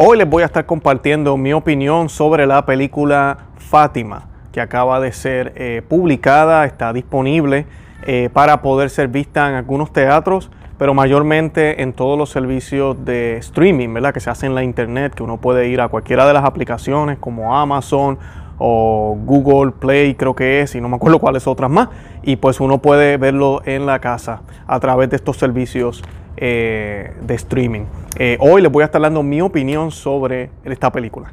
Hoy les voy a estar compartiendo mi opinión sobre la película Fátima, que acaba de ser eh, publicada, está disponible eh, para poder ser vista en algunos teatros, pero mayormente en todos los servicios de streaming, ¿verdad? Que se hace en la internet, que uno puede ir a cualquiera de las aplicaciones como Amazon o Google Play, creo que es, y no me acuerdo cuáles otras más, y pues uno puede verlo en la casa a través de estos servicios eh, de streaming. Eh, hoy les voy a estar dando mi opinión sobre esta película.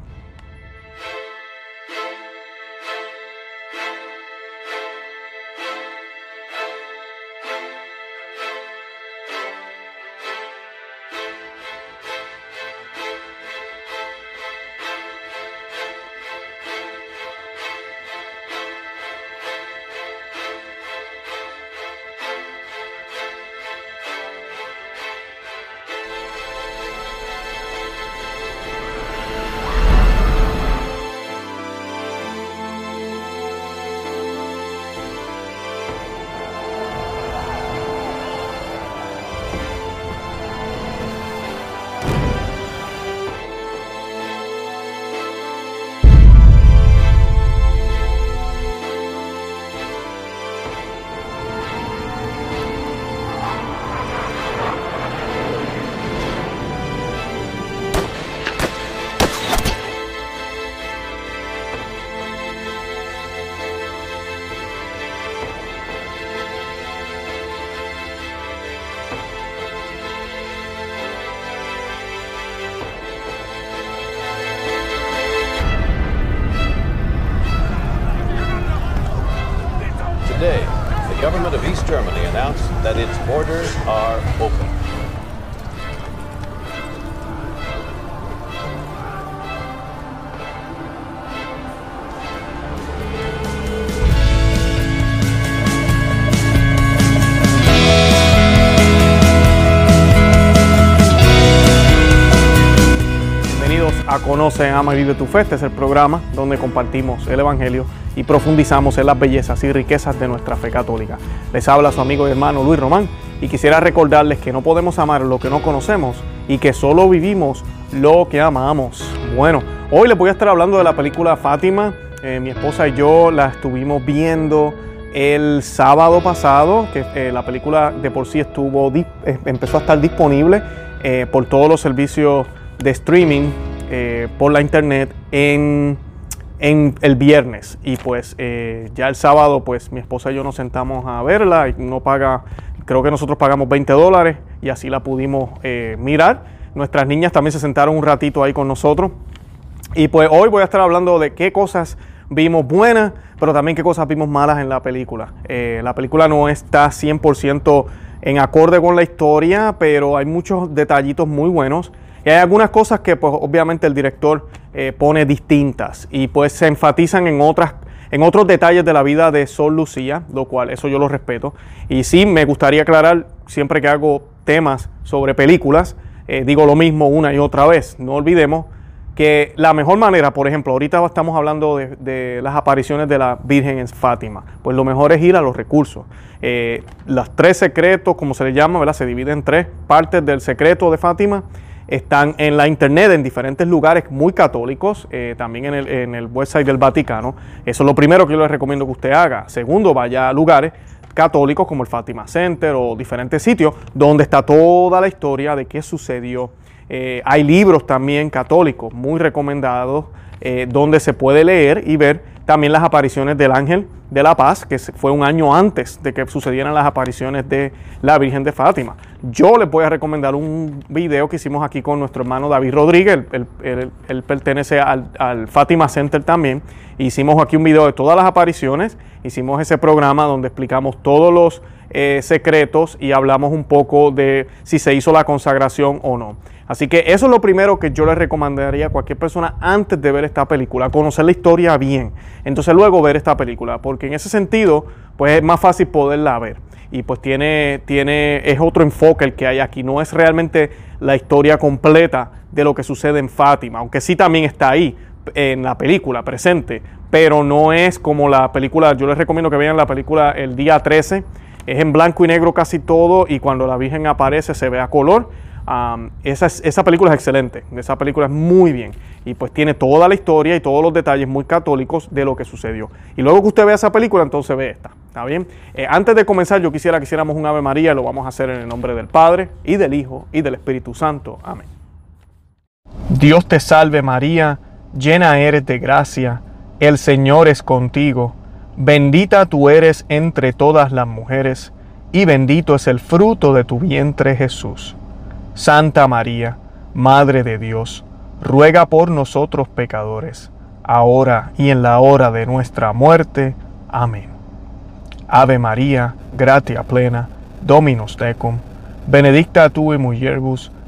A Conoce, Ama y Vive tu Fe. Este es el programa donde compartimos el Evangelio y profundizamos en las bellezas y riquezas de nuestra fe católica. Les habla su amigo y hermano Luis Román y quisiera recordarles que no podemos amar lo que no conocemos y que solo vivimos lo que amamos. Bueno, hoy les voy a estar hablando de la película Fátima. Eh, mi esposa y yo la estuvimos viendo el sábado pasado, que eh, la película de por sí estuvo eh, empezó a estar disponible por todos los servicios de streaming eh, por la internet en, en el viernes. Y pues eh, ya el sábado, pues mi esposa y yo nos sentamos a verla y no paga, creo que nosotros pagamos 20 dólares y así la pudimos eh, mirar. Nuestras niñas también se sentaron un ratito ahí con nosotros. Y pues hoy voy a estar hablando de qué cosas vimos buenas, pero también qué cosas vimos malas en la película. La película no está 100% en acorde con la historia, pero hay muchos detallitos muy buenos. Y hay algunas cosas que pues obviamente el director eh, pone distintas y pues se enfatizan en otras en otros detalles de la vida de Sol Lucía, lo cual eso yo lo respeto. Y sí, me gustaría aclarar siempre que hago temas sobre películas, eh, digo lo mismo una y otra vez. No olvidemos que la mejor manera, por ejemplo, ahorita estamos hablando de, de las apariciones de la Virgen en Fátima, pues lo mejor es ir a los recursos. Eh, los tres secretos, como se le llama, se dividen en tres partes del secreto de Fátima. Están en la internet en diferentes lugares muy católicos, eh, también en el, en el website del Vaticano. Eso es lo primero que yo les recomiendo que usted haga. Segundo, vaya a lugares católicos como el Fátima Center o diferentes sitios donde está toda la historia de qué sucedió. Eh, hay libros también católicos muy recomendados eh, donde se puede leer y ver también las apariciones del ángel de la paz, que fue un año antes de que sucedieran las apariciones de la Virgen de Fátima. Yo les voy a recomendar un video que hicimos aquí con nuestro hermano David Rodríguez, él, él- pertenece al, al Fátima Center también. Hicimos aquí un video de todas las apariciones, hicimos ese programa donde explicamos todos los eh, secretos y hablamos un poco de si se hizo la consagración o no. Así que eso es lo primero que yo le recomendaría a cualquier persona antes de ver esta película, conocer la historia bien. Entonces luego ver esta película, porque en ese sentido, pues es más fácil poderla ver. Y pues tiene, tiene, es otro enfoque el que hay aquí. No es realmente la historia completa de lo que sucede en Fátima, aunque sí también está ahí en la película presente, pero no es como la película, yo les recomiendo que vean la película el día 13, es en blanco y negro casi todo y cuando la Virgen aparece se ve a color. Esa, es- esa película es excelente, esa película es muy bien y pues tiene toda la historia y todos los detalles muy católicos de lo que sucedió. Y luego que usted vea esa película, entonces ve esta, ¿está bien? Eh, antes de comenzar, yo quisiera que hiciéramos un Ave María y lo vamos a hacer en el nombre del Padre y del Hijo y del Espíritu Santo. Amén. Dios te salve María, llena eres de gracia, el Señor es contigo, bendita tú eres entre todas las mujeres, y bendito es el fruto de tu vientre Jesús. Santa María, Madre de Dios, ruega por nosotros pecadores, ahora y en la hora de nuestra muerte. Amén. Ave María, gratia plena, Dominus tecum, benedicta tu in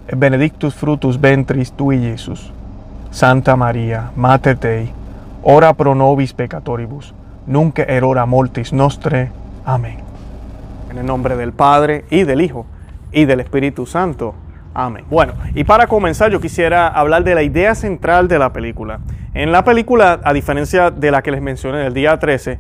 et benedictus fructus ventris tui, Iesus. Santa María, Mater Dei, ora pro nobis peccatoribus, nunc et hora mortis nostre. Amén. En el nombre del Padre y del Hijo y del Espíritu Santo. Amén. Bueno, y para comenzar yo quisiera hablar de la idea central de la película. En la película, a diferencia de la que les mencioné del día 13,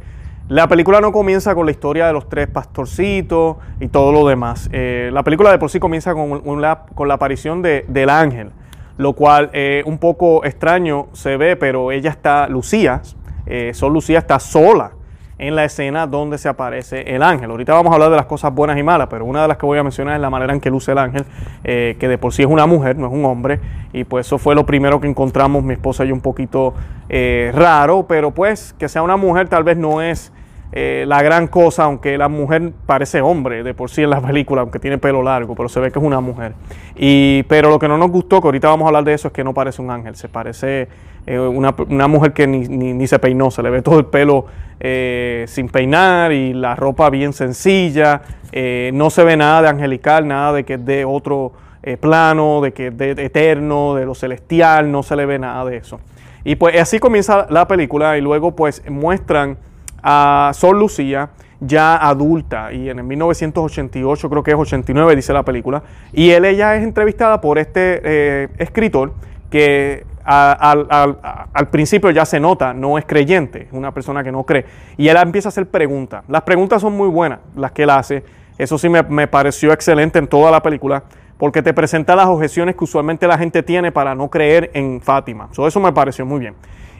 la película no comienza con la historia de los tres pastorcitos y todo lo demás. Eh, la película de por sí comienza con, la aparición de- del ángel, lo cual eh, un poco extraño se ve, pero ella está, Lucía, eh, Sol Lucía está sola en la escena donde se aparece el ángel. Ahorita vamos a hablar de las cosas buenas y malas, pero una de las que voy a mencionar es la manera en que luce el ángel, eh, que de por sí es una mujer, no es un hombre, y pues eso fue lo primero que encontramos mi esposa y un poquito eh, raro, pero pues que sea una mujer tal vez no es eh, la gran cosa, aunque la mujer parece hombre de por sí en la película, aunque tiene pelo largo, pero se ve que es una mujer. Y, pero lo que no nos gustó, que ahorita vamos a hablar de eso, es que no parece un ángel, se parece eh, una, una mujer que ni, ni- se peinó, se le ve todo el pelo eh, sin peinar y la ropa bien sencilla, eh, no se ve nada de angelical, nada de que es de otro eh, plano, de que es de eterno, de lo celestial, no se le ve nada de eso. Y pues así comienza la película y luego pues muestran a Sol Lucía ya adulta y en el 1988 creo que es 89 dice la película y él ella es entrevistada por este eh, escritor que al principio ya se nota no es creyente es una persona que no cree y él empieza a hacer preguntas. Las preguntas son muy buenas las que él hace. Eso sí me, me pareció excelente en toda la película porque te presenta las objeciones que usualmente la gente tiene para no creer en Fátima. So, eso me pareció muy bien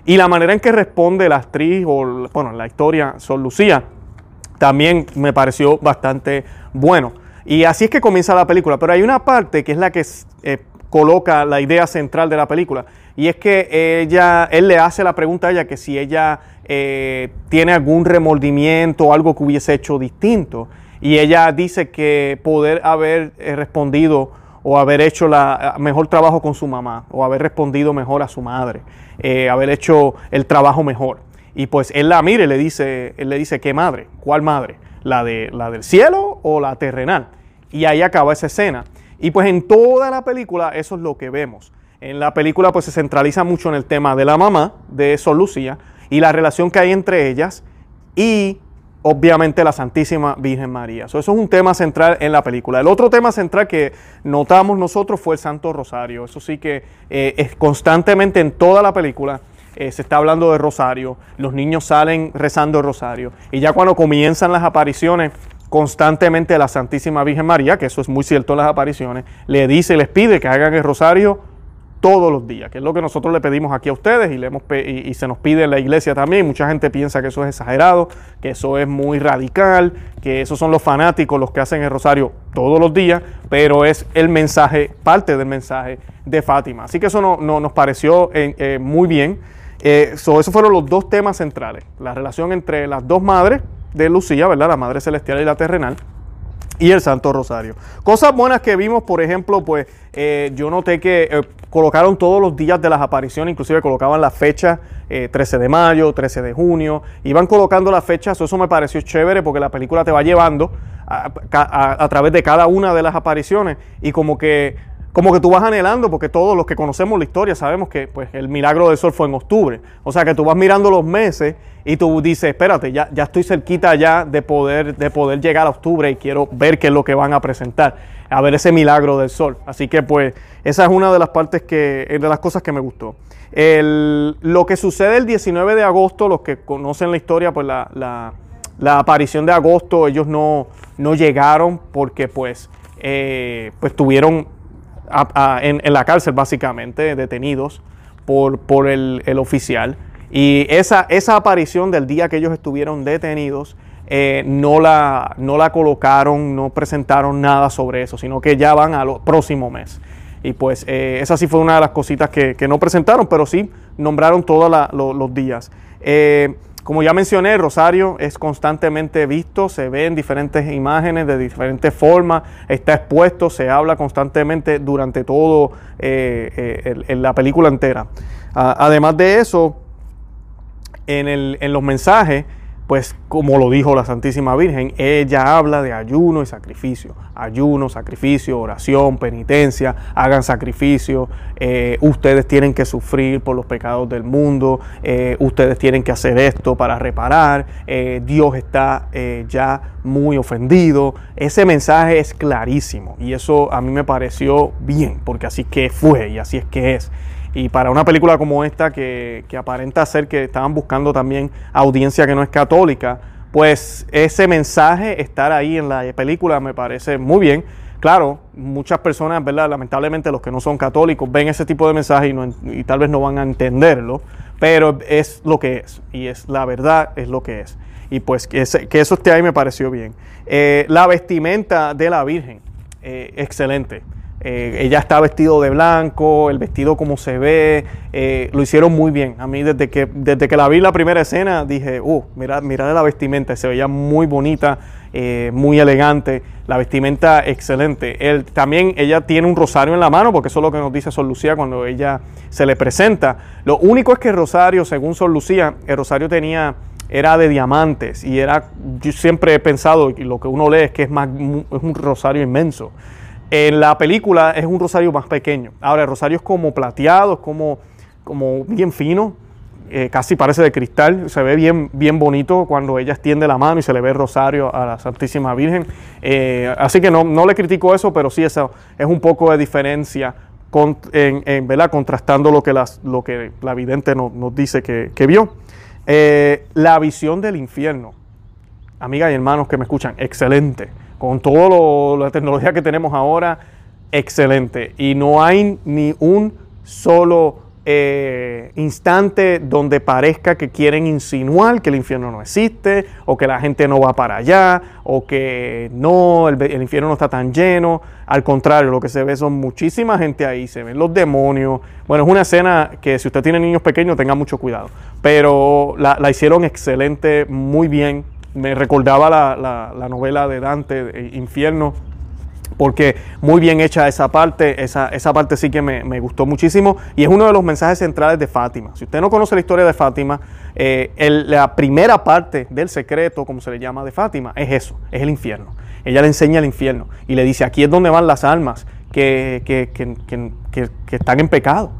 y la manera en que responde la actriz, o bueno, la historia Sol Lucía, también me pareció bastante bueno. Y así es que comienza la película. Pero hay una parte que es la que eh, coloca la idea central de la película. Y es que ella, él le hace la pregunta a ella que si ella eh, tiene algún remordimiento o algo que hubiese hecho distinto. Y ella dice que poder haber eh, respondido o haber hecho la mejor trabajo con su mamá, o haber respondido mejor a su madre, eh, haber hecho el trabajo mejor. Y pues él la mira y le dice, él le dice, ¿qué madre? ¿Cuál madre? ¿La, de, ¿La del cielo o la terrenal? Y ahí acaba esa escena. Y pues en toda la película eso es lo que vemos. En la película pues se centraliza mucho en el tema de la mamá de Sol Lucía y la relación que hay entre ellas y obviamente la Santísima Virgen María. So, eso es un tema central en la película. El otro tema central que notamos nosotros fue el Santo Rosario. Eso sí que eh, es constantemente en toda la película eh, se está hablando de Rosario. Los niños salen rezando el Rosario. Y ya cuando comienzan las apariciones constantemente la Santísima Virgen María, que eso es muy cierto en las apariciones, le dice les pide que hagan el Rosario todos los días, que es lo que nosotros le pedimos aquí a ustedes y, le hemos y, y se nos pide en la iglesia también. Mucha gente piensa que eso es exagerado, que eso es muy radical, que esos son los fanáticos los que hacen el rosario todos los días, pero es el mensaje, parte del mensaje de Fátima. Así que eso no, no- nos pareció eh, eh, muy bien. Eh, so, esos fueron los dos temas centrales, la relación entre las dos madres de Lucía, ¿verdad? La madre celestial y la terrenal y el Santo Rosario. Cosas buenas que vimos, por ejemplo, pues eh, yo noté que eh, colocaron todos los días de las apariciones, inclusive colocaban la fecha, eh, 13 de mayo, 13 de junio, iban colocando las fechas, eso me pareció chévere porque la película te va llevando a través de cada una de las apariciones y como que como que tú vas anhelando, porque todos los que conocemos la historia sabemos que pues, el milagro del sol fue en octubre. O sea que tú vas mirando los meses y tú dices, espérate, ya, ya estoy cerquita ya de poder, de poder llegar a octubre y quiero ver qué es lo que van a presentar, a ver ese milagro del sol. Así que pues esa es una de las partes que, de las cosas que me gustó. El- lo que sucede el 19 de agosto, los que conocen la historia, pues la, la- la aparición de agosto, ellos no, no llegaron porque pues, eh, pues tuvieron en, la cárcel básicamente, detenidos por, por el, oficial. Y esa, esa aparición del día que ellos estuvieron detenidos, eh, no, la, no la colocaron, no presentaron nada sobre eso, sino que ya van al próximo mes. Y pues eh, esa sí fue una de las cositas que, no presentaron, pero sí nombraron todos los días. Eh, como ya mencioné, Rosario es constantemente visto, se ve en diferentes imágenes de diferentes formas, está expuesto, se habla constantemente durante todo en la película entera. además de eso, en, en los mensajes, pues como lo dijo la Santísima Virgen, ella habla de ayuno y sacrificio. Ayuno, sacrificio, oración, penitencia, hagan sacrificio, eh, ustedes tienen que sufrir por los pecados del mundo, eh, ustedes tienen que hacer esto para reparar, eh, Dios está ya muy ofendido. Ese mensaje es clarísimo y eso a mí me pareció bien, porque así que fue y así es que es. Y para una película como esta, que, aparenta ser que estaban buscando también audiencia que no es católica, pues ese mensaje, estar ahí en la película, me parece muy bien. Claro, muchas personas, ¿verdad? Lamentablemente los que no son católicos ven ese tipo de mensaje y, tal vez no van a entenderlo, pero es lo que es, y es la verdad, es lo que es. Y pues que, eso esté ahí me pareció bien. Eh, la vestimenta de la Virgen, eh, excelente. Eh, ella está vestido de blanco, el vestido como se ve, eh, lo hicieron muy bien. A mí desde que, desde que la vi la primera escena dije, uh, mira, mira la vestimenta, se veía muy bonita, eh, muy elegante, la vestimenta excelente. Él, también ella tiene un rosario en la mano, porque eso es lo que nos dice Sol Lucía cuando ella se le presenta. Lo único es que el rosario, según Sol Lucía, el rosario tenía era de diamantes y era, yo siempre he pensado, y lo que uno lee es que es, más, es un rosario inmenso. En la película es un rosario más pequeño. Ahora, el rosario es como plateado, es como, como bien fino, eh, casi parece de cristal. Se ve bien, bien bonito cuando ella extiende la mano y se le ve el rosario a la Santísima Virgen. Eh, así que no, no, le critico eso, pero sí eso es un poco de diferencia en, en ¿verdad? contrastando lo que, las, lo que la vidente nos dice que, vio. Eh, la visión del infierno. Amigas y hermanos que me escuchan, excelente con toda la tecnología que tenemos ahora, excelente. Y no hay ni un solo eh, instante donde parezca que quieren insinuar que el infierno no existe, o que la gente no va para allá, o que no, el, infierno no está tan lleno. Al contrario, lo que se ve son muchísima gente ahí, se ven los demonios. Bueno, es una escena que si usted tiene niños pequeños, tenga mucho cuidado. Pero la hicieron excelente, muy bien me recordaba la, novela de Dante, Infierno, porque muy bien hecha esa parte, esa, esa parte sí que me, gustó muchísimo y es uno de los mensajes centrales de Fátima. Si usted no conoce la historia de Fátima, eh, la primera parte del secreto, como se le llama de Fátima, es eso, es el infierno. Ella le enseña el infierno y le dice, aquí es donde van las almas que, están en pecado.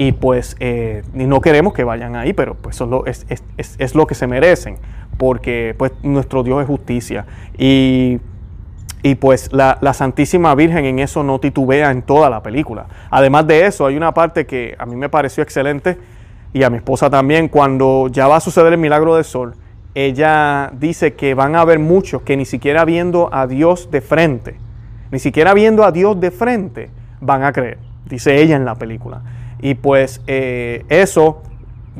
Y pues eh, no queremos que vayan ahí, pero pues eso es, es lo que se merecen porque pues nuestro Dios es justicia. Y, pues la, Santísima Virgen en eso no titubea en toda la película. Además de eso, hay una parte que a mí me pareció excelente y a mi esposa también, cuando ya va a suceder el milagro del sol, ella dice que van a haber muchos que ni siquiera viendo a Dios de frente, ni siquiera viendo a Dios de frente, van a creer, dice ella en la película. Y pues eh, eso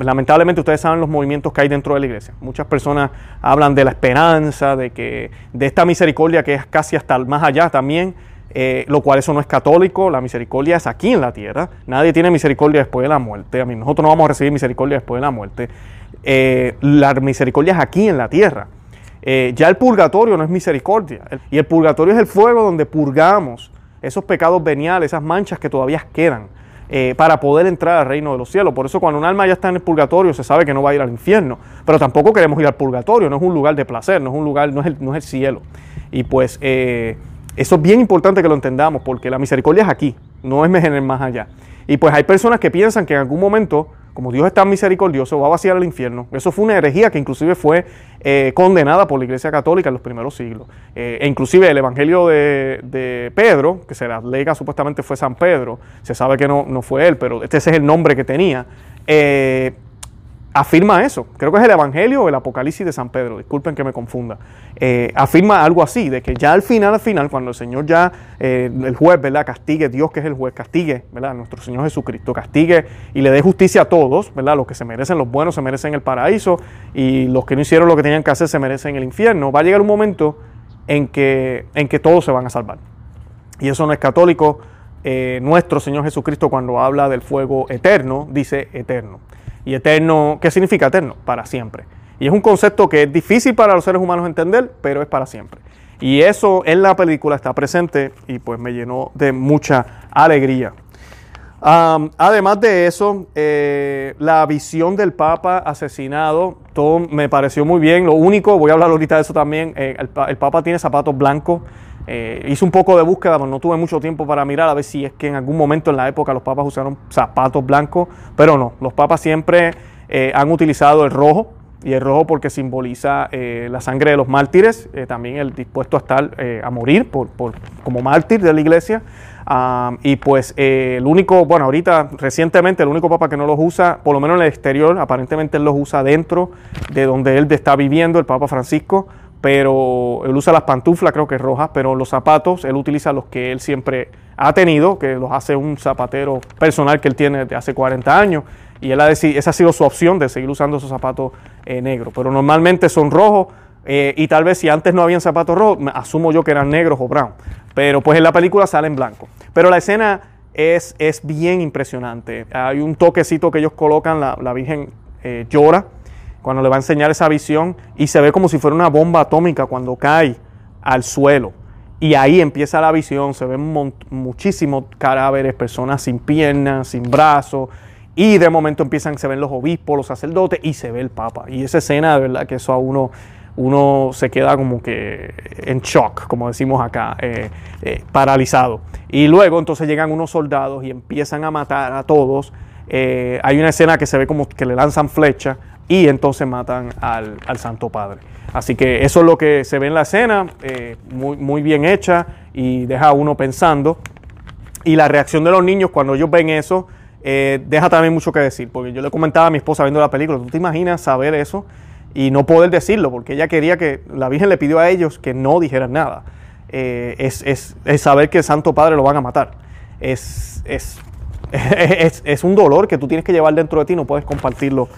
lamentablemente ustedes saben los movimientos que hay dentro de la iglesia. Muchas personas hablan de la esperanza, de que de esta misericordia que es casi hasta más allá también, eh, lo cual eso no es católico. La misericordia es aquí en la tierra. Nadie tiene misericordia después de la muerte. A mí, nosotros no vamos a recibir misericordia después de la muerte. Eh, la misericordia es aquí en la tierra. Eh, ya el purgatorio no es misericordia. Y el purgatorio es el fuego donde purgamos esos pecados veniales, esas manchas que todavía quedan. Eh, para poder entrar al reino de los cielos. Por eso cuando un alma ya está en el purgatorio se sabe que no va a ir al infierno, pero tampoco queremos ir al purgatorio, no es un lugar de placer, no es un lugar, no es el, no es el cielo. Y pues eh, eso es bien importante que lo entendamos, porque la misericordia es aquí, no es en más allá. Y pues hay personas que piensan que en algún momento como Dios es tan misericordioso, va a vaciar el infierno. Eso fue una herejía que inclusive fue eh, condenada por la Iglesia Católica en los primeros siglos. Eh, e inclusive el Evangelio de, Pedro, que se la lega supuestamente fue San Pedro, se sabe que no, no fue él, pero este es el nombre que tenía. Eh, afirma eso. Creo que es el Evangelio o el Apocalipsis de San Pedro, disculpen que me confunda. Eh, afirma algo así, de que ya al final, al final, cuando el Señor ya, eh, el juez, ¿verdad? Castigue, Dios que es el juez, castigue, ¿verdad? Nuestro Señor Jesucristo, castigue y le dé justicia a todos, ¿verdad? Los que se merecen, los buenos se merecen el paraíso y los que no hicieron lo que tenían que hacer se merecen el infierno. Va a llegar un momento en que, en que todos se van a salvar. Y eso no es católico. Eh, nuestro Señor Jesucristo cuando habla del fuego eterno, dice eterno. Y eterno, ¿qué significa eterno? Para siempre. Y es un concepto que es difícil para los seres humanos entender, pero es para siempre. Y eso en la película está presente y pues me llenó de mucha alegría. además de eso, eh, la visión del Papa asesinado, todo me pareció muy bien. Lo único, voy a hablar ahorita de eso también, eh, el, el, Papa tiene zapatos blancos. Eh, hice un poco de búsqueda, pero no tuve mucho tiempo para mirar a ver si es que en algún momento en la época los papas usaron zapatos blancos, pero no, los papas siempre eh, han utilizado el rojo, y el rojo porque simboliza eh, la sangre de los mártires, también el dispuesto a estar a morir por, como mártir de la iglesia. y pues el único, bueno, ahorita recientemente el único papa que no los usa, por lo menos en el exterior, aparentemente él los usa dentro de donde él está viviendo, el Papa Francisco, pero él usa las pantuflas, creo que rojas, pero los zapatos, él utiliza los que él siempre ha tenido, que los hace un zapatero personal que él tiene desde hace 40 años, y él ha esa ha sido su opción de seguir usando esos zapatos eh, negros, pero normalmente son rojos, eh, y tal vez si antes no habían zapatos rojos, asumo yo que eran negros o brown, pero pues en la película sale en blanco. Pero la escena es, es bien impresionante, hay un toquecito que ellos colocan, la, la Virgen eh, llora, cuando le va a enseñar esa visión y se ve como si fuera una bomba atómica cuando cae al suelo. Y ahí empieza la visión, se ven muchísimos cadáveres, personas sin piernas, sin brazos, y de momento empiezan, se ven los obispos, los sacerdotes, y se ve el Papa. Y esa escena, de verdad, que eso a uno, uno se queda como que en shock, como decimos acá, eh, eh, paralizado. Y luego entonces llegan unos soldados y empiezan a matar a todos. Eh, hay una escena que se ve como que le lanzan flecha y entonces matan al, Santo Padre. Así que eso es lo que se ve en la escena, eh, muy, muy bien hecha y deja a uno pensando. Y la reacción de los niños cuando ellos ven eso, eh, deja también mucho que decir, porque yo le comentaba a mi esposa viendo la película, ¿tú te imaginas saber eso y no poder decirlo? Porque ella quería que, la Virgen le pidió a ellos que no dijeran nada. Eh, es, es, es, saber que el Santo Padre lo van a matar. Es, es, es, un dolor que tú tienes que llevar dentro de ti, no puedes compartirlo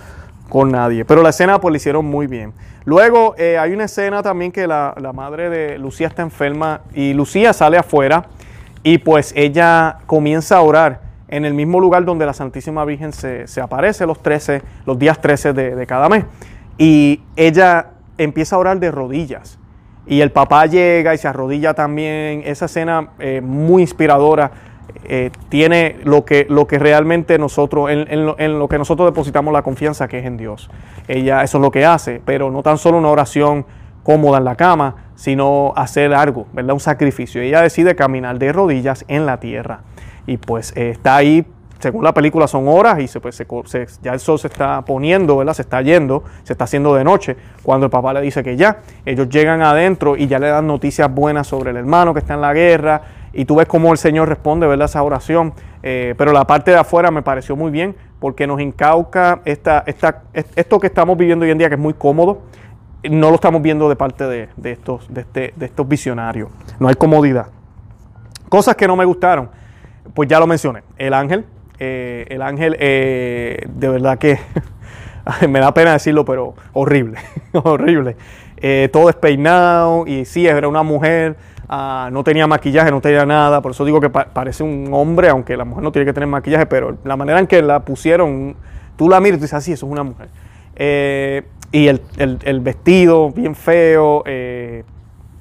con nadie. Pero la escena pues la hicieron muy bien. Luego eh, hay una escena también que la, madre de Lucía está enferma y Lucía sale afuera y pues ella comienza a orar en el mismo lugar donde la Santísima Virgen se, aparece los 13, los días 13 de, cada mes. Y ella empieza a orar de rodillas. Y el papá llega y se arrodilla también. Esa escena eh, muy inspiradora eh, tiene lo que, lo que realmente nosotros, en, lo, que nosotros depositamos la confianza que es en Dios. Ella eso es lo que hace, pero no tan solo una oración cómoda en la cama, sino hacer algo, ¿verdad? Un sacrificio. Ella decide caminar de rodillas en la tierra. Y pues eh, está ahí, según la película, son horas y se, pues, ya el sol se está poniendo, ¿verdad? Se está yendo, se está haciendo de noche. Cuando el papá le dice que ya, ellos llegan adentro y ya le dan noticias buenas sobre el hermano que está en la guerra, y tú ves cómo el Señor responde, ¿verdad? Esa oración. Eh, pero la parte de afuera me pareció muy bien porque nos incauca esta, esta, esto que estamos viviendo hoy en día, que es muy cómodo, no lo estamos viendo de parte de, estos, de, este, de estos visionarios. No hay comodidad. Cosas que no me gustaron, pues ya lo mencioné. El ángel, eh, el ángel, eh, de verdad que me da pena decirlo, pero horrible, horrible. todo despeinado y sí, era una mujer Ah, no tenía maquillaje, no tenía nada, por eso digo que parece un hombre, aunque la mujer no tiene que tener maquillaje, pero la manera en que la pusieron, tú la miras y dices, así, ah, eso es una mujer. Eh, y el, vestido, bien feo, eh,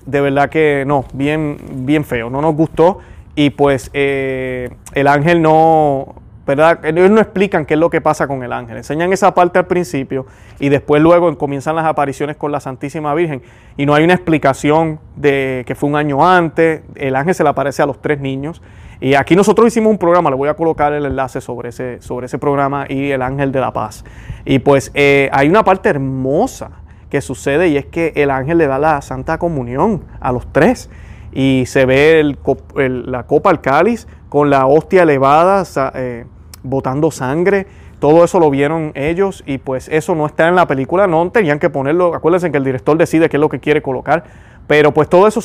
de verdad que no, bien, bien feo, no nos gustó. Y pues eh, el ángel no, ¿verdad? Ellos no explican qué es lo que pasa con el ángel. Enseñan esa parte al principio y después luego comienzan las apariciones con la Santísima Virgen y no hay una explicación de que fue un año antes. El ángel se le aparece a los tres niños. Y aquí nosotros hicimos un programa, le voy a colocar el enlace sobre ese, sobre ese programa y el ángel de la paz. Y pues eh, hay una parte hermosa que sucede y es que el ángel le da la Santa Comunión a los tres y se ve la copa al cáliz con la hostia elevada. Eh, botando sangre. Todo eso lo vieron ellos y pues eso no está en la película, no tenían que ponerlo. Acuérdense que el director decide qué es lo que quiere colocar, pero pues todo eso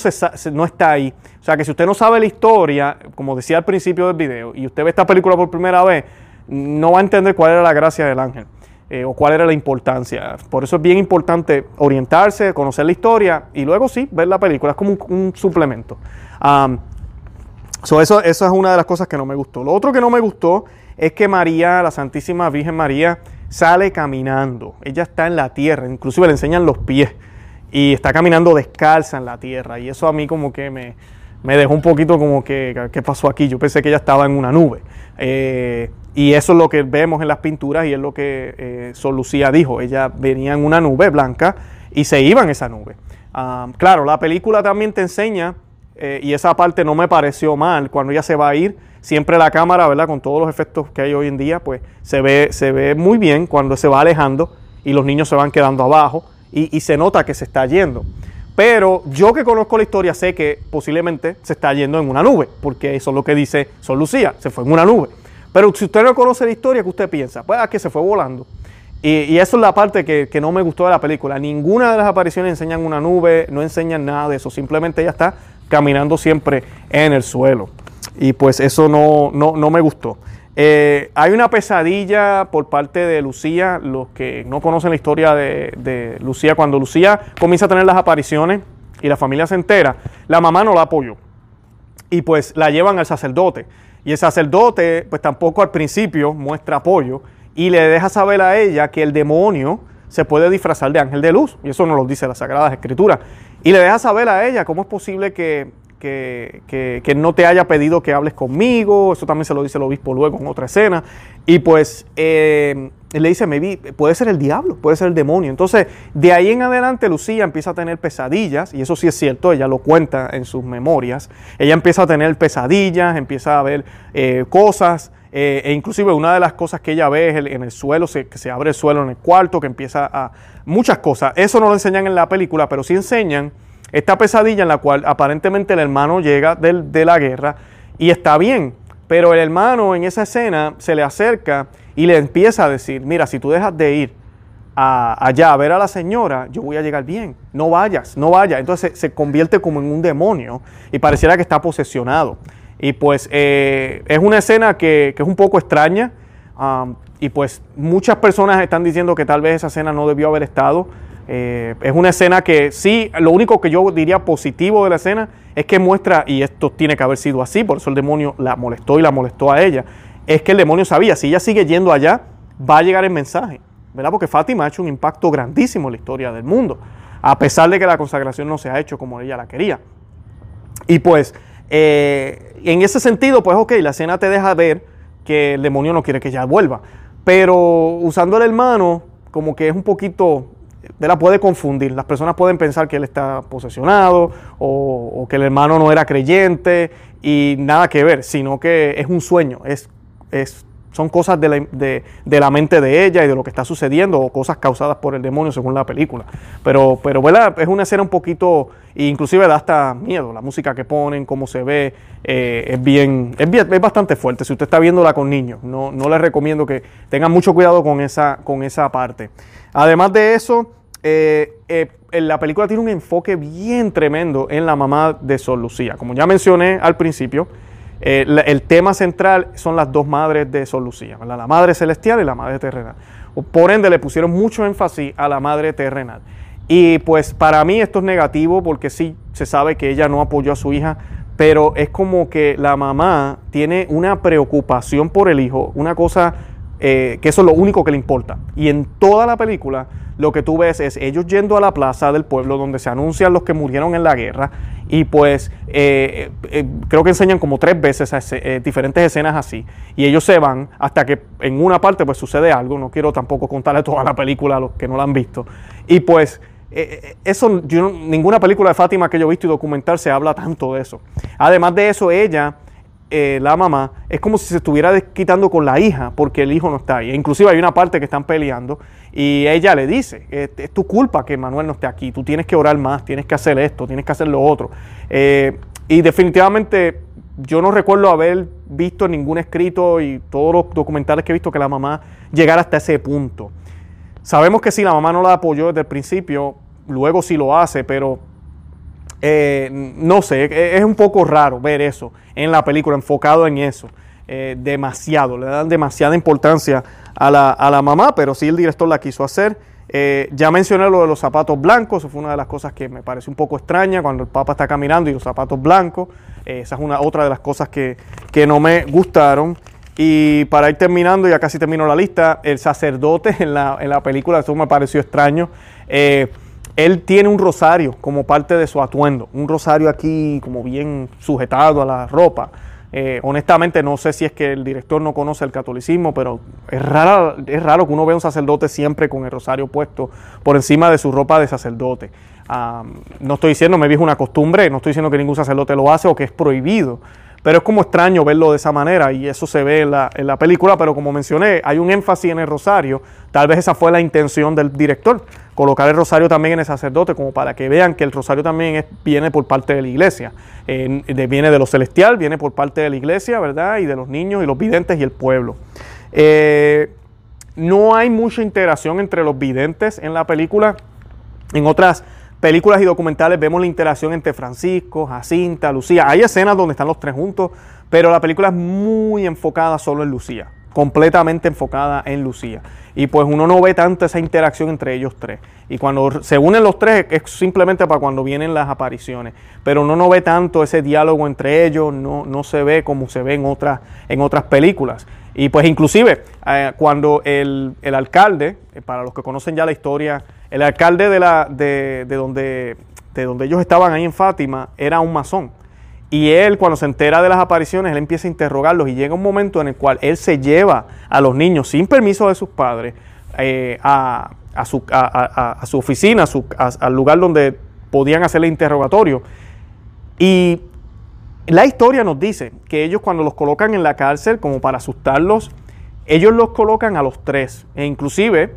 no está ahí. O sea que si usted no sabe la historia, como decía al principio del video, y usted ve esta película por primera vez, no va a entender cuál era la gracia del ángel. Eh, o cuál era la importancia. Por eso es bien importante orientarse, conocer la historia y luego sí, ver la película. Es como un, suplemento. eso, eso es una de las cosas que no me gustó. Lo otro que no me gustó es que María, la Santísima Virgen María, sale caminando. Ella está en la tierra, inclusive le enseñan los pies y está caminando descalza en la tierra. Y eso a mí como que me, me dejó un poquito como que, ¿qué pasó aquí? Yo pensé que ella estaba en una nube. Eh, y eso es lo que vemos en las pinturas y es lo que eh, Lucía dijo. Ella venía en una nube blanca y se iba en esa nube. Ah, claro, la película también te enseña, eh, y esa parte no me pareció mal, cuando ella se va a ir, siempre la cámara, ¿verdad? Con todos los efectos que hay hoy en día, pues se ve, se ve muy bien cuando se va alejando y los niños se van quedando abajo y, se nota que se está yendo. Pero yo que conozco la historia sé que posiblemente se está yendo en una nube, porque eso es lo que dice Sol Lucía, se fue en una nube. Pero si usted no conoce la historia, ¿qué usted piensa? Pues a que se fue volando. Y, eso es la parte que, no me gustó de la película. Ninguna de las apariciones enseñan una nube, no enseñan nada de eso. Simplemente ella está caminando siempre en el suelo. Y pues eso no, no, me gustó. Eh, hay una pesadilla por parte de Lucía. Los que no conocen la historia de, de, Lucía, cuando Lucía comienza a tener las apariciones y la familia se entera, la mamá no la apoyó. Y pues la llevan al sacerdote. Y el sacerdote, pues tampoco al principio muestra apoyo y le deja saber a ella que el demonio se puede disfrazar de ángel de luz. Y eso nos lo dice la Sagrada Escritura. Y le deja saber a ella cómo es posible que, que, no te haya pedido que hables conmigo. Eso también se lo dice el obispo luego en otra escena. Y pues eh, le dice, vi puede ser el diablo, puede ser el demonio. Entonces, de ahí en adelante, Lucía empieza a tener pesadillas, y eso sí es cierto, ella lo cuenta en sus memorias. Ella empieza a tener pesadillas, empieza a ver eh, cosas, eh, e inclusive una de las cosas que ella ve es en el suelo, que se abre el suelo en el cuarto, que empieza a... Muchas cosas. Eso no lo enseñan en la película, pero sí enseñan esta pesadilla en la cual aparentemente el hermano llega de la guerra y está bien, pero el hermano en esa escena se le acerca y le empieza a decir, mira, si tú dejas de ir allá a ver a la señora, yo voy a llegar bien, no vayas, no vayas. Entonces se, convierte como en un demonio y pareciera que está posesionado. Y pues eh, es una escena que, es un poco extraña um, y pues muchas personas están diciendo que tal vez esa escena no debió haber estado. Eh, es una escena que sí, lo único que yo diría positivo de la escena es que muestra, y esto tiene que haber sido así, por eso el demonio la molestó y la molestó a ella, es que el demonio sabía, si ella sigue yendo allá, va a llegar el mensaje, ¿verdad? Porque Fátima ha hecho un impacto grandísimo en la historia del mundo, a pesar de que la consagración no se ha hecho como ella la quería. Y pues, eh, en ese sentido, pues ok, la escena te deja ver que el demonio no quiere que ella vuelva, pero usando el hermano, como que es un poquito la puede confundir. Las personas pueden pensar que él está posesionado o, que el hermano no era creyente y nada que ver, sino que es un sueño, es son cosas de la, mente de ella y de lo que está sucediendo o cosas causadas por el demonio según la película. Pero, pero es una escena un poquito, inclusive da hasta miedo, la música que ponen, cómo se ve, eh, es, bien, es, bien, es bastante fuerte. Si usted está viéndola con niños, no, no les recomiendo que tengan mucho cuidado con esa, con esa parte. Además de eso, eh, eh, la película tiene un enfoque bien tremendo en la mamá de Sol Lucía. Como ya mencioné al principio, eh, el tema central son las dos madres de Sol Lucía, la madre celestial y la madre terrenal. Por ende, le pusieron mucho énfasis a la madre terrenal. Y pues para mí esto es negativo porque sí se sabe que ella no apoyó a su hija, pero es como que la mamá tiene una preocupación por el hijo, una cosa eh, que eso es lo único que le importa. Y en toda la película lo que tú ves es ellos yendo a la plaza del pueblo donde se anuncian los que murieron en la guerra y pues eh, eh, creo que enseñan como tres veces diferentes escenas así y ellos se van hasta que en una parte pues sucede algo, no quiero tampoco contarle toda la película a los que no la han visto y pues eso, yo, ninguna película de Fátima que yo he visto y documental se habla tanto de eso. Además de eso, ella eh, la mamá, es como si se estuviera desquitando con la hija porque el hijo no está ahí. Inclusive hay una parte que están peleando y ella le dice, es, tu culpa que Manuel no esté aquí, tú tienes que orar más, tienes que hacer esto, tienes que hacer lo otro. Eh, y definitivamente yo no recuerdo haber visto ningún escrito y todos los documentales que he visto que la mamá llegara hasta ese punto. Sabemos que si la mamá no la apoyó desde el principio, luego sí lo hace, pero eh, no sé, es un poco raro ver eso en la película, enfocado en eso. Eh, demasiado, le dan demasiada importancia a la, a la, mamá, pero sí el director la quiso hacer. Eh, ya mencioné lo de los zapatos blancos, eso fue una de las cosas que me parece un poco extraña cuando el Papa está caminando y los zapatos blancos. esa es una otra de las cosas que, que no me gustaron. Y para ir terminando, ya casi termino la lista, el sacerdote en la, en la película, eso me pareció extraño. Él tiene un rosario como parte de su atuendo, un rosario aquí como bien sujetado a la ropa. Eh, honestamente no sé si es que el director no conoce el catolicismo, pero es raro, es raro que uno vea un sacerdote siempre con el rosario puesto por encima de su ropa de sacerdote. no estoy diciendo, me es una costumbre, no estoy diciendo que ningún sacerdote lo hace o que es prohibido, pero es como extraño verlo de esa manera y eso se ve en la, película, pero como mencioné, hay un énfasis en el rosario, tal vez esa fue la intención del director, colocar el rosario también en el sacerdote, como para que vean que el rosario también viene por parte de la iglesia, viene de lo celestial, viene por parte de la iglesia, ¿verdad? Y de los niños y los videntes y el pueblo. Eh, no hay mucha integración entre los videntes en la película. En otras películas y documentales vemos la interacción entre Francisco, Jacinta, Lucía. Hay escenas donde están los tres juntos, pero la película es muy enfocada solo en Lucía, completamente enfocada en Lucía. Y pues uno no ve tanto esa interacción entre ellos tres. Y cuando se unen los tres es simplemente para cuando vienen las apariciones. Pero uno no ve tanto ese diálogo entre ellos, no, no se ve como se ve en otras, en otras películas. Y pues inclusive eh, cuando el, el alcalde, eh, para los que conocen ya la historia, el alcalde de, la, de, donde, de donde ellos estaban ahí en Fátima era un masón. Y él, cuando se entera de las apariciones, él empieza a interrogarlos y llega un momento en el cual él se lleva a los niños sin permiso de sus padres eh, a, su, a, su, oficina, al lugar donde podían hacer el interrogatorio. Y la historia nos dice que ellos cuando los colocan en la cárcel, como para asustarlos, ellos los colocan a los tres. E inclusive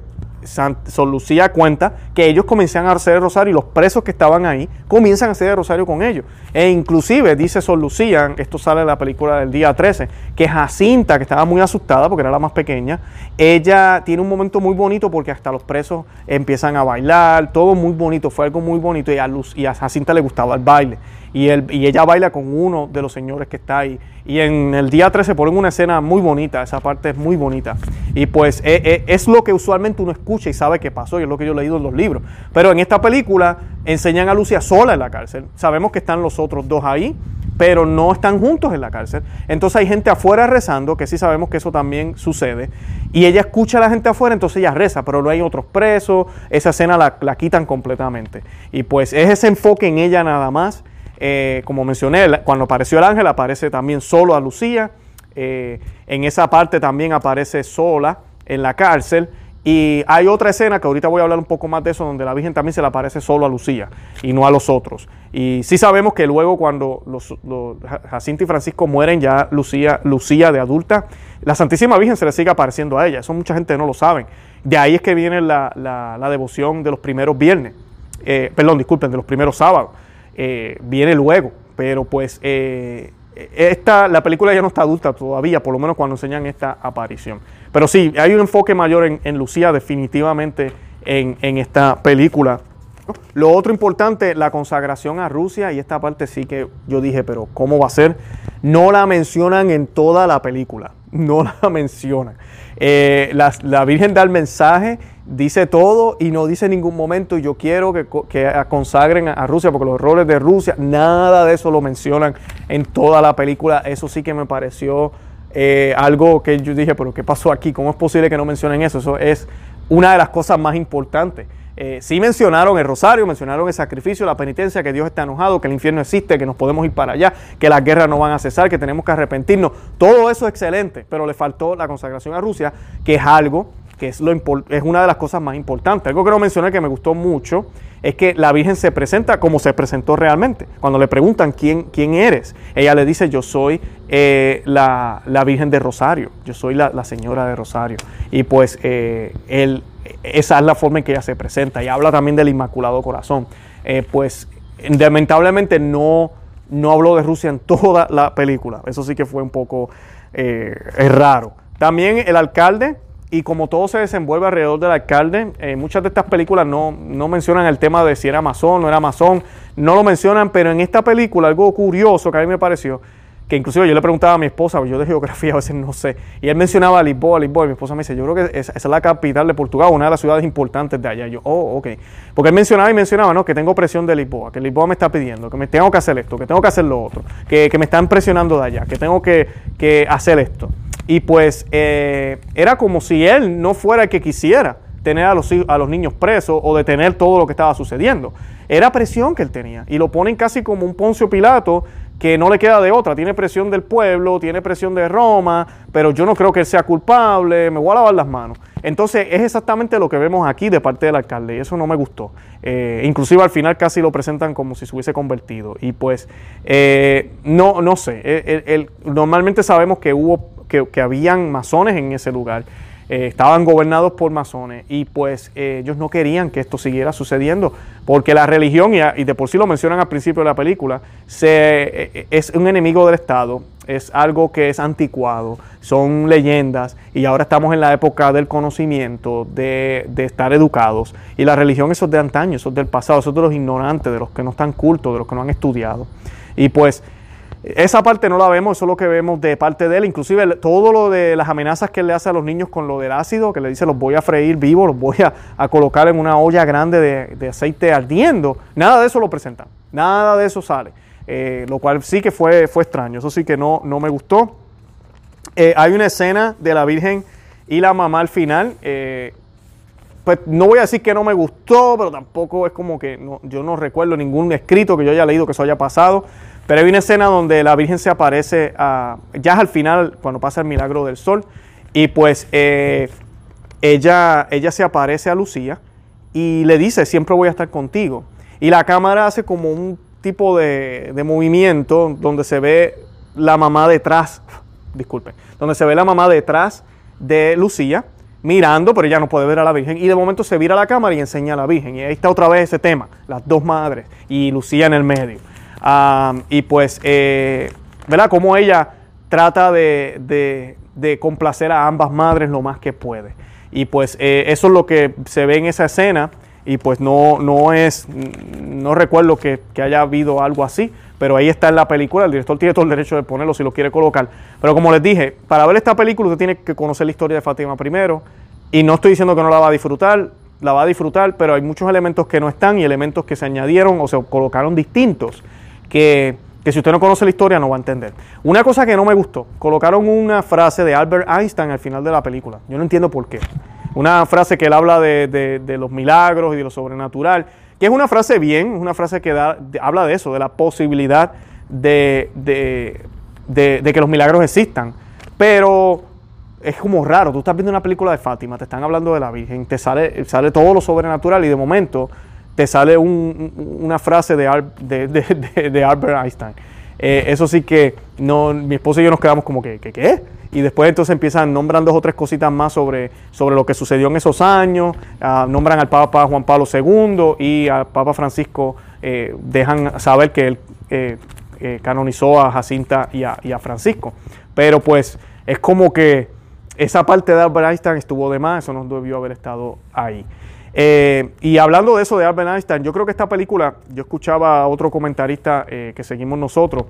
San, Lucía cuenta que ellos comienzan a hacer el rosario y los presos que estaban ahí comienzan a hacer el rosario con ellos. E inclusive dice Sol Lucía, esto sale en la película del día 13, que Jacinta, que estaba muy asustada porque era la más pequeña, ella tiene un momento muy bonito porque hasta los presos empiezan a bailar, todo muy bonito, fue algo muy bonito y a, Luz, y a Jacinta le gustaba el baile. Y, ella baila con uno de los señores que está ahí. Y en el día 13 ponen una escena muy bonita, esa parte es muy bonita. Y pues eh, eh, es lo que usualmente uno escucha y sabe que pasó, y es lo que yo he leído en los libros. Pero en esta película enseñan a Lucia sola en la cárcel. Sabemos que están los otros dos ahí, pero no están juntos en la cárcel. Entonces hay gente afuera rezando, que sí sabemos que eso también sucede. Y ella escucha a la gente afuera, entonces ella reza, pero no hay otros presos. Esa escena la, la quitan completamente. Y pues es ese enfoque en ella nada más. Eh, como mencioné, cuando apareció el ángel aparece también solo a Lucía. Eh, en esa parte también aparece sola en la cárcel. Y hay otra escena que ahorita voy a hablar un poco más de eso, donde la Virgen también se le aparece solo a Lucía y no a los otros. Y sí sabemos que luego cuando los, Jacinto y Francisco mueren, ya Lucía, Lucía de adulta, la Santísima Virgen se le sigue apareciendo a ella. Eso mucha gente no lo sabe. De ahí es que viene la, devoción de los primeros viernes. Eh, perdón, disculpen, de los primeros sábados. Eh, viene luego. Pero pues eh, esta, la película ya no está adulta todavía, por lo menos cuando enseñan esta aparición. Pero sí, hay un enfoque mayor en, Lucía definitivamente en, en, esta película. Lo otro importante, la consagración a Rusia, y esta parte sí que yo dije, pero ¿cómo va a ser? No la mencionan en toda la película, no la mencionan. Eh, la, Virgen da el mensaje, dice todo y no dice en ningún momento yo quiero que, consagren a, Rusia porque los roles de Rusia, nada de eso lo mencionan en toda la película. Eso sí que me pareció eh, algo que yo dije, pero ¿qué pasó aquí? ¿Cómo es posible que no mencionen eso? Eso es una de las cosas más importantes. Eh, sí mencionaron el rosario, mencionaron el sacrificio, la penitencia, que Dios está enojado, que el infierno existe, que nos podemos ir para allá, que las guerras no van a cesar, que tenemos que arrepentirnos. Todo eso es excelente, pero le faltó la consagración a Rusia, que es algo que es, lo es una de las cosas más importantes. Algo que no mencioné que me gustó mucho es que la Virgen se presenta como se presentó realmente. Cuando le preguntan quién, quién eres, ella le dice, yo soy eh, la, Virgen de Rosario, yo soy la, Señora de Rosario. Y pues eh, esa es la forma en que ella se presenta. Y habla también del Inmaculado Corazón. Eh, pues lamentablemente no no habló de Rusia en toda la película. Eso sí que fue un poco raro. También el alcalde, y como todo se desenvuelve alrededor del alcalde, eh, muchas de estas películas no, no, mencionan el tema de si era o no era masón, no lo mencionan, pero en esta película algo curioso que a mí me pareció, que inclusive yo le preguntaba a mi esposa, yo de geografía a veces no sé, y él mencionaba Lisboa, Lisboa, y mi esposa me dice, yo creo que esa, es la capital de Portugal, una de las ciudades importantes de allá. Y yo, oh, ok. Porque él mencionaba y mencionaba, no, que tengo presión de Lisboa, que Lisboa me está pidiendo, que me tengo que hacer esto, que tengo que hacer lo otro, que, que me están presionando de allá, que tengo que, que hacer esto. Y pues eh, era como si él no fuera el que quisiera tener a los, a los niños presos o detener todo lo que estaba sucediendo. Era presión que él tenía. Y lo ponen casi como un Poncio Pilato que no le queda de otra. Tiene presión del pueblo, tiene presión de Roma, pero yo no creo que él sea culpable, me voy a lavar las manos. Entonces es exactamente lo que vemos aquí de parte del alcalde y eso no me gustó. Eh, inclusive al final casi lo presentan como si se hubiese convertido. Y pues eh, no, no sé, normalmente sabemos que hubo, que, habían masones en ese lugar. Eh, estaban gobernados por masones y pues eh, ellos no querían que esto siguiera sucediendo porque la religión, y, de por sí lo mencionan al principio de la película, se, eh, es un enemigo del Estado, es algo que es anticuado, son leyendas y ahora estamos en la época del conocimiento, de, de estar educados y la religión eso es de antaño, eso es del pasado, eso es de los ignorantes, de los que no están cultos, de los que no han estudiado y pues esa parte no la vemos, eso es lo que vemos de parte de él. Inclusive todo lo de las amenazas que él le hace a los niños con lo del ácido, que le dice los voy a freír vivos, los voy a, colocar en una olla grande de, aceite ardiendo. Nada de eso lo presentan, nada de eso sale. Eh, lo cual sí que fue, fue extraño, eso sí que no, no me gustó. Eh, hay una escena de la Virgen y la mamá al final. Eh, pues no voy a decir que no me gustó, pero tampoco es como que yo no recuerdo ningún escrito que yo haya leído que eso haya pasado. Pero hay una escena donde la Virgen se aparece ya es al final, cuando pasa el milagro del sol, y pues eh, ella, ella se aparece a Lucía y le dice, siempre voy a estar contigo. Y la cámara hace como un tipo de, de movimiento donde se ve la mamá detrás, disculpen, donde se ve la mamá detrás de Lucía mirando, pero ella no puede ver a la Virgen. Y de momento se vira a la cámara y enseña a la Virgen. Y ahí está otra vez ese tema, las dos madres y Lucía en el medio y pues, eh, ¿verdad? Como ella trata de, complacer a ambas madres lo más que puede. Y pues eh, eso es lo que se ve en esa escena y pues no, no es, no recuerdo que, haya habido algo así, pero ahí está en la película, el director tiene todo el derecho de ponerlo si lo quiere colocar. Pero como les dije, para ver esta película usted tiene que conocer la historia de Fátima primero y no estoy diciendo que no la va a disfrutar, la va a disfrutar, pero hay muchos elementos que no están y elementos que se añadieron o se colocaron distintos que, si usted no conoce la historia no va a entender. Una cosa que no me gustó, colocaron una frase de Albert Einstein al final de la película. Yo no entiendo por qué. Una frase que él habla de, los milagros y de lo sobrenatural, que es una frase bien, una frase que da, habla de eso, de la posibilidad de, de que los milagros existan. Pero es como raro, tú estás viendo una película de Fátima, te están hablando de la Virgen, te sale, sale todo lo sobrenatural y de momento te sale una frase de, Albert Einstein. Eh, eso sí que no, mi esposa y yo nos quedamos como que, ¿qué? Y después entonces empiezan, nombran dos o tres cositas más sobre, sobre lo que sucedió en esos años, ah, nombran al Papa Juan Pablo II y al Papa Francisco eh, dejan saber que él eh, canonizó a Jacinta y a, y a Francisco. Pero pues es como que esa parte de Albert Einstein estuvo de más, eso no debió haber estado ahí. Eh, y hablando de eso de Albert Einstein, yo creo que esta película, yo escuchaba a otro comentarista eh, que seguimos nosotros,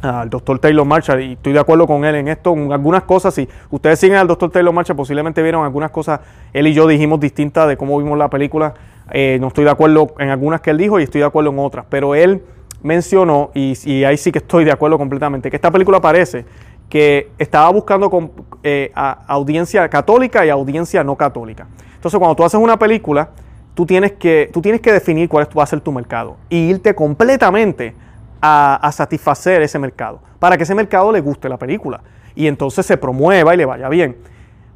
al doctor Taylor Marshall, y estoy de acuerdo con él en esto, en algunas cosas, si ustedes siguen al doctor Taylor Marshall, posiblemente vieron algunas cosas, él y yo dijimos distintas de cómo vimos la película, eh, no estoy de acuerdo en algunas que él dijo y estoy de acuerdo en otras, pero él mencionó, y, ahí sí que estoy de acuerdo completamente, que esta película parece que estaba buscando con, audiencia católica y audiencia no católica. Entonces, cuando tú haces una película, tú tienes que, tú tienes que definir cuál va a ser tu mercado y irte completamente a, satisfacer ese mercado, para que ese mercado le guste la película y entonces se promueva y le vaya bien.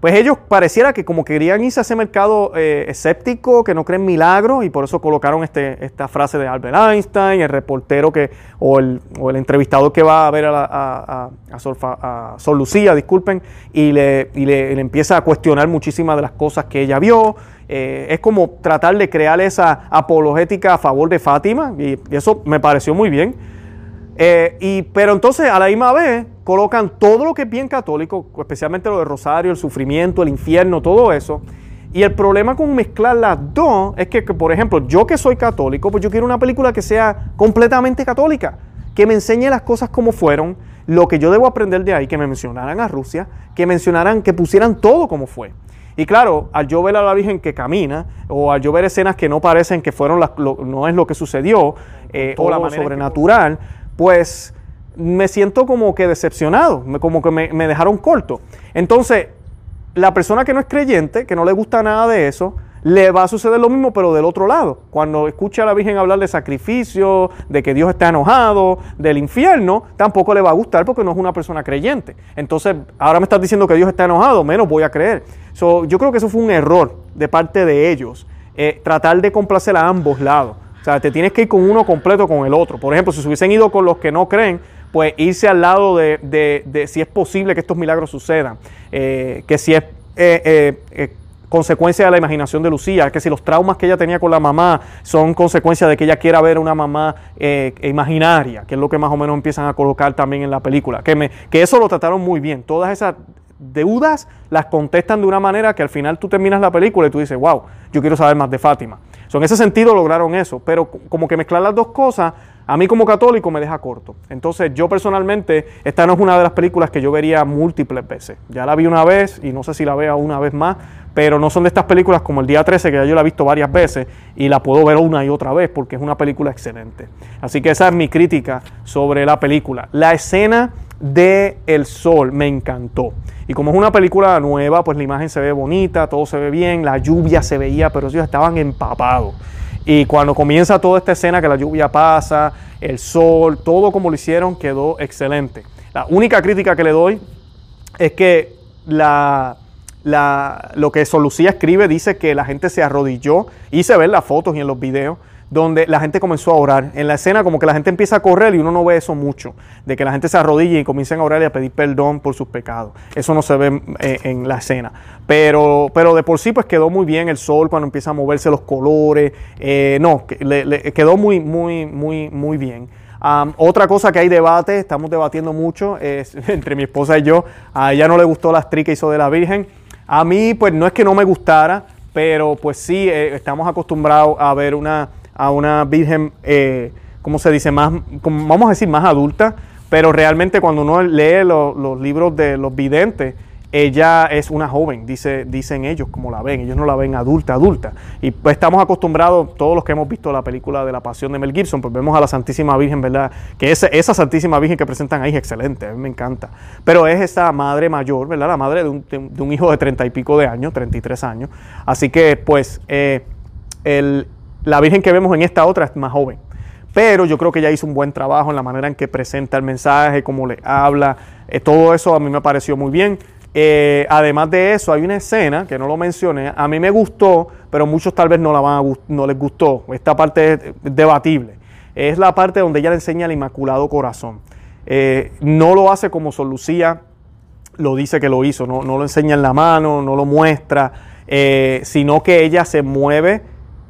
Pues ellos pareciera que como querían irse a ese mercado eh, escéptico, que no creen milagros, y por eso colocaron este, esta frase de Albert Einstein, el reportero que, o el, o el entrevistador que va a ver a, a, a, Sol, Lucía, disculpen, y, le, y le, empieza a cuestionar muchísimas de las cosas que ella vio. Eh, es como tratar de crear esa apologética a favor de Fátima, y eso me pareció muy bien. Eh, y, pero entonces a la misma vez colocan todo lo que es bien católico, especialmente lo de Rosario, el sufrimiento, el infierno, todo eso. Y el problema con mezclar las dos es que, que, por ejemplo, yo que soy católico, pues yo quiero una película que sea completamente católica, que me enseñe las cosas como fueron, lo que yo debo aprender de ahí, que me mencionaran a Rusia, que mencionaran, que pusieran todo como fue. Y claro, al yo ver a la Virgen que camina, o al yo ver escenas que no parecen que fueron las, lo, no es lo que sucedió, eh, o la manera sobrenatural, pues me siento como que decepcionado, como que me, dejaron corto. Entonces, la persona que no es creyente, que no le gusta nada de eso, le va a suceder lo mismo, pero del otro lado. Cuando escucha a la Virgen hablar de sacrificio, de que Dios está enojado, del infierno, tampoco le va a gustar porque no es una persona creyente. Entonces, ahora me estás diciendo que Dios está enojado, menos voy a creer. yo creo que eso fue un error de parte de ellos, eh, tratar de complacer a ambos lados. O sea, te tienes que ir con uno completo con el otro. Por ejemplo, si se hubiesen ido con los que no creen, pues irse al lado de, si es posible que estos milagros sucedan, eh, que si es eh, eh, consecuencia de la imaginación de Lucía, que si los traumas que ella tenía con la mamá son consecuencia de que ella quiera ver una mamá imaginaria, que es lo que más o menos empiezan a colocar también en la película, que, me, que eso lo trataron muy bien, todas esas deudas las contestan de una manera que al final tú terminas la película y tú dices, wow, yo quiero saber más de Fátima. So, en ese sentido lograron eso, pero como que mezclar las dos cosas a mí como católico me deja corto. Entonces yo personalmente, esta no es una de las películas que yo vería múltiples veces. Ya la vi una vez y no sé si la vea una vez más, pero no son de estas películas como el día 13 que ya yo la he visto varias veces y la puedo ver una y otra vez porque es una película excelente. Así que esa es mi crítica sobre la película. La escena de El Sol me encantó. Y como es una película nueva, pues la imagen se ve bonita, todo se ve bien, la lluvia se veía, pero ellos estaban empapados. Y cuando comienza toda esta escena, que la lluvia pasa, el sol, todo como lo hicieron, quedó excelente. La única crítica que le doy es que la, la, lo que Solucía escribe dice que la gente se arrodilló y se ven las fotos y en los videos donde la gente comenzó a orar. En la escena como que la gente empieza a correr y uno no ve eso mucho, de que la gente se arrodilla y comiencen a orar y a pedir perdón por sus pecados. Eso no se ve eh, en, la escena. Pero, pero de por sí pues quedó muy bien el sol cuando empieza a moverse los colores. Eh, no, le, quedó muy, muy, muy, muy bien. otra cosa que hay debate, estamos debatiendo mucho, es entre mi esposa y yo, a ella no le gustó la actriz que hizo de la Virgen. A mí pues no es que no me gustara, pero pues sí, eh, estamos acostumbrados a ver una a una virgen, eh, ¿cómo se dice? Más, vamos a decir, más adulta, pero realmente cuando uno lee los libros de los videntes, ella es una joven, dice, dicen ellos como la ven, ellos no la ven adulta, adulta. Y pues estamos acostumbrados, todos los que hemos visto la película de la Pasión de Mel Gibson, pues vemos a la Santísima Virgen, ¿verdad? Que esa, esa Santísima Virgen que presentan ahí es excelente, a mí me encanta. Pero es esa madre mayor, ¿verdad? La madre de un, de un hijo de treinta y pico de años, 33 años. Así que pues eh, el, la Virgen que vemos en esta otra es más joven. Pero yo creo que ella hizo un buen trabajo en la manera en que presenta el mensaje, cómo le habla. Eh, todo eso a mí me pareció muy bien. Eh, además de eso, hay una escena que no lo mencioné. A mí me gustó, pero muchos tal vez no, la van a no les gustó. Esta parte es debatible. Es la parte donde ella le enseña el Inmaculado Corazón. Eh, no lo hace como Sol Lucía lo dice que lo hizo. No, no lo enseña en la mano, no lo muestra, sino que ella se mueve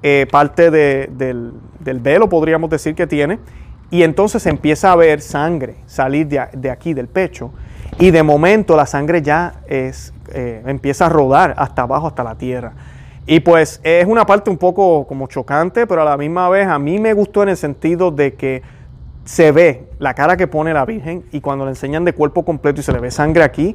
eh, parte del, velo, podríamos decir que tiene, y entonces empieza a ver sangre salir de, aquí, del pecho, y de momento la sangre ya es, eh, empieza a rodar hasta abajo, hasta la tierra. Y pues es una parte un poco como chocante, pero a la misma vez a mí me gustó en el sentido de que se ve la cara que pone la Virgen y cuando le enseñan de cuerpo completo y se le ve sangre aquí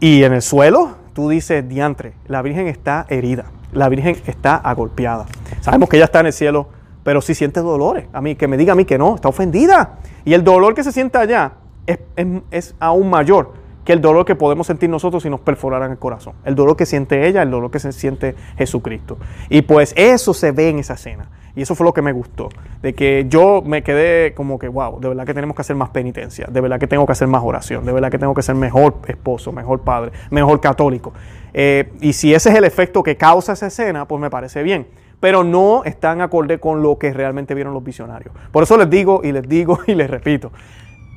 y en el suelo, tú dices, diantre, la Virgen está herida la Virgen está agolpeada. Sabemos que ella está en el cielo, pero si siente dolores. A mí, que me diga a mí que no, está ofendida. Y el dolor que se siente allá es, aún mayor que el dolor que podemos sentir nosotros si nos perforaran el corazón. El dolor que siente ella, el dolor que se siente Jesucristo. Y pues eso se ve en esa escena. Y eso fue lo que me gustó. De que yo me quedé como que, wow, de verdad que tenemos que hacer más penitencia. De verdad que tengo que hacer más oración. De verdad que tengo que ser mejor esposo, mejor padre, mejor católico. Eh, y si ese es el efecto que causa esa escena, pues me parece bien. Pero no están acorde con lo que realmente vieron los visionarios. Por eso les digo y les digo y les repito.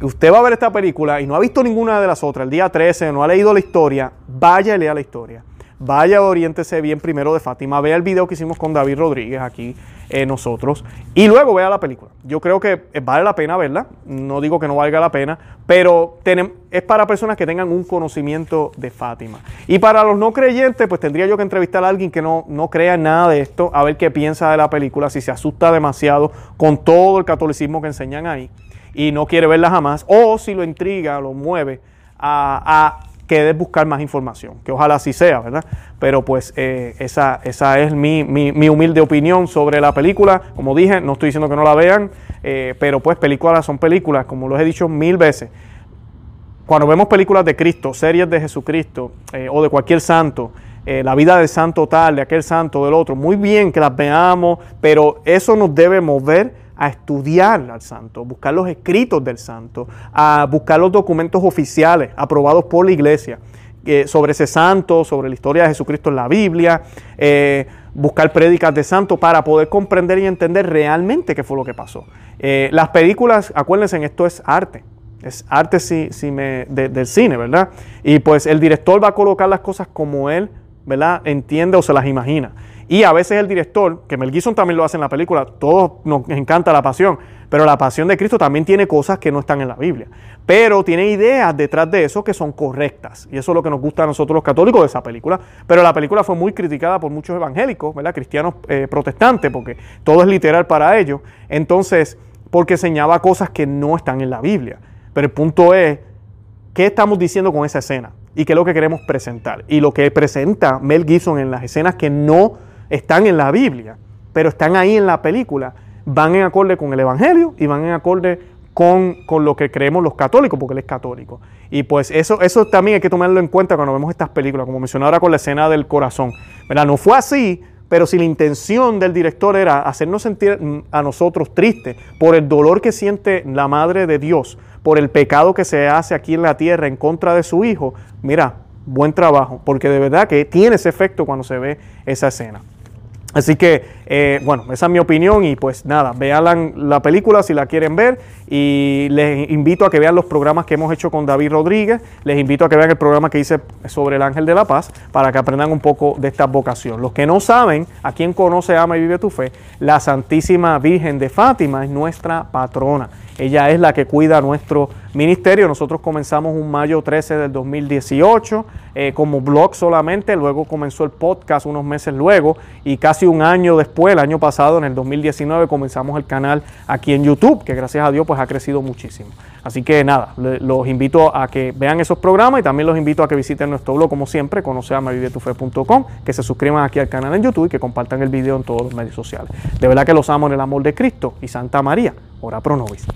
Usted va a ver esta película y no ha visto ninguna de las otras, el día 13, no ha leído la historia, vaya y lea la historia vaya, oriéntese bien primero de Fátima, vea el video que hicimos con David Rodríguez aquí eh, nosotros y luego vea la película. Yo creo que eh, vale la pena verla, no digo que no valga la pena, pero es para personas que tengan un conocimiento de Fátima. Y para los no creyentes, pues tendría yo que entrevistar a alguien que no, no crea nada de esto, a ver qué piensa de la película, si se asusta demasiado con todo el catolicismo que enseñan ahí y no quiere verla jamás, o si lo intriga, lo mueve a que buscar más información, que ojalá así sea, ¿verdad? Pero pues eh, esa, esa es mi, mi, humilde opinión sobre la película. Como dije, no estoy diciendo que no la vean, eh, pero pues películas son películas, como lo he dicho mil veces. Cuando vemos películas de Cristo, series de Jesucristo eh, o de cualquier santo, la vida del santo tal, de aquel santo, del otro, muy bien que las veamos, pero eso nos debe mover a estudiar al santo, buscar los escritos del santo, a buscar los documentos oficiales aprobados por la iglesia eh, sobre ese santo, sobre la historia de Jesucristo en la Biblia, eh, buscar prédicas de santo para poder comprender y entender realmente qué fue lo que pasó. Eh, las películas, acuérdense, esto es arte. Es arte si, si me, del cine, ¿verdad? Y pues el director va a colocar las cosas como él, ¿verdad? Entiende o se las imagina. Y a veces el director, que Mel Gibson también lo hace en la película, todos nos encanta la pasión, pero la pasión de Cristo también tiene cosas que no están en la Biblia. Pero tiene ideas detrás de eso que son correctas. Y eso es lo que nos gusta a nosotros los católicos de esa película. Pero la película fue muy criticada por muchos evangélicos, ¿verdad? Cristianos eh, protestantes, porque todo es literal para ellos. Entonces, porque enseñaba cosas que no están en la Biblia. Pero el punto es, ¿qué estamos diciendo con esa escena? ¿Y qué es lo que queremos presentar? Y lo que presenta Mel Gibson en las escenas que no están en la Biblia, pero están ahí en la película, van en acorde con el Evangelio y van en acorde con, lo que creemos los católicos, porque él es católico. Y pues eso, eso también hay que tomarlo en cuenta cuando vemos estas películas, como mencioné ahora con la escena del corazón. ¿verdad? No fue así, pero si la intención del director era hacernos sentir a nosotros tristes por el dolor que siente la Madre de Dios, por el pecado que se hace aquí en la tierra en contra de su Hijo, mira, buen trabajo, porque de verdad que tiene ese efecto cuando se ve esa escena. Así que, eh, bueno, esa es mi opinión y pues nada, vean la, película si la quieren ver y les invito a que vean los programas que hemos hecho con David Rodríguez, les invito a que vean el programa que hice sobre el ángel de la paz para que aprendan un poco de esta vocación. Los que no saben, a quien conoce, ama y vive tu fe, la Santísima Virgen de Fátima es nuestra patrona. Ella es la que cuida nuestro ministerio. Nosotros comenzamos un mayo 13 del 2018 eh, como blog solamente, luego comenzó el podcast unos meses luego y casi un año después, el año pasado, en el 2019, comenzamos el canal aquí en YouTube, que gracias a Dios pues ha crecido muchísimo. Así que nada, los invito a que vean esos programas y también los invito a que visiten nuestro blog como siempre, conoceamavivetufe.com, que se suscriban aquí al canal en YouTube y que compartan el video en todos los medios sociales. De verdad que los amo en el amor de Cristo y Santa María, ora pro nobis.